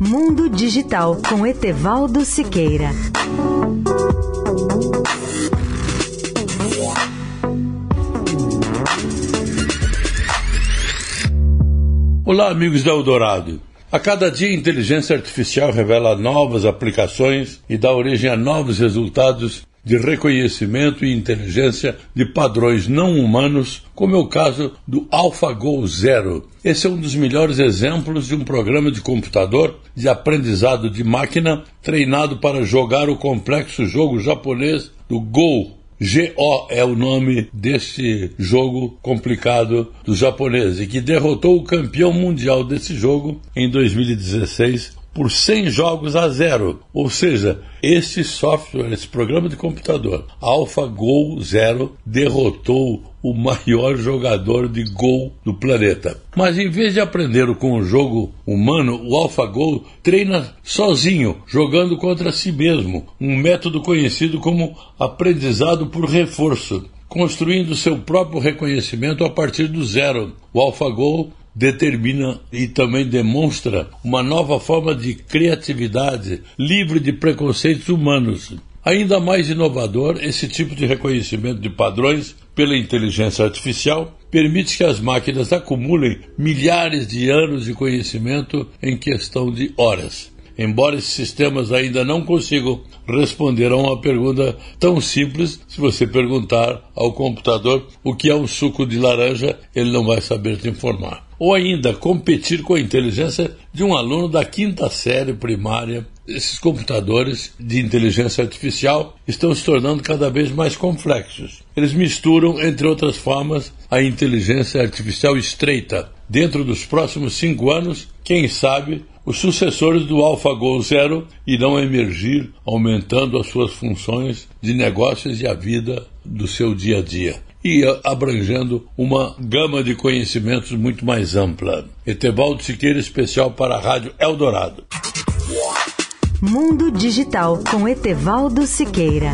Mundo Digital com Etevaldo Siqueira. Olá, amigos da Eldorado. A cada dia, a inteligência artificial revela novas aplicações e dá origem a novos resultados de reconhecimento e inteligência de padrões não humanos, como é o caso do AlphaGo Zero. Esse é um dos melhores exemplos de um programa de computador de aprendizado de máquina treinado para jogar o complexo jogo japonês do Go. GO é o nome deste jogo complicado dos japoneses e que derrotou o campeão mundial desse jogo em 2016 por 100 jogos a zero. Ou seja, esse software, esse programa de computador, AlphaGo Zero, derrotou o maior jogador de Go do planeta. Mas em vez de aprender com o jogo humano, o AlphaGo treina sozinho, jogando contra si mesmo, um método conhecido como aprendizado por reforço construindo seu próprio reconhecimento a partir do zero. O AlphaGo determina e também demonstra uma nova forma de criatividade livre de preconceitos humanos. Ainda mais inovador, esse tipo de reconhecimento de padrões pela inteligência artificial permite que as máquinas acumulem milhares de anos de conhecimento em questão de horas. Embora esses sistemas ainda não consigam responder a uma pergunta tão simples, se você perguntar ao computador o que é um suco de laranja, ele não vai saber te informar ou ainda competir com a inteligência de um aluno da quinta série primária. Esses computadores de inteligência artificial estão se tornando cada vez mais complexos. Eles misturam, entre outras formas, a inteligência artificial estreita. Dentro dos próximos cinco anos, quem sabe, os sucessores do AlphaGo Zero irão emergir, aumentando as suas funções de negócios e a vida do seu dia a dia e abrangendo uma gama de conhecimentos muito mais ampla. Etevaldo Siqueira, especial para a Rádio Eldorado. Mundo Digital com Etevaldo Siqueira.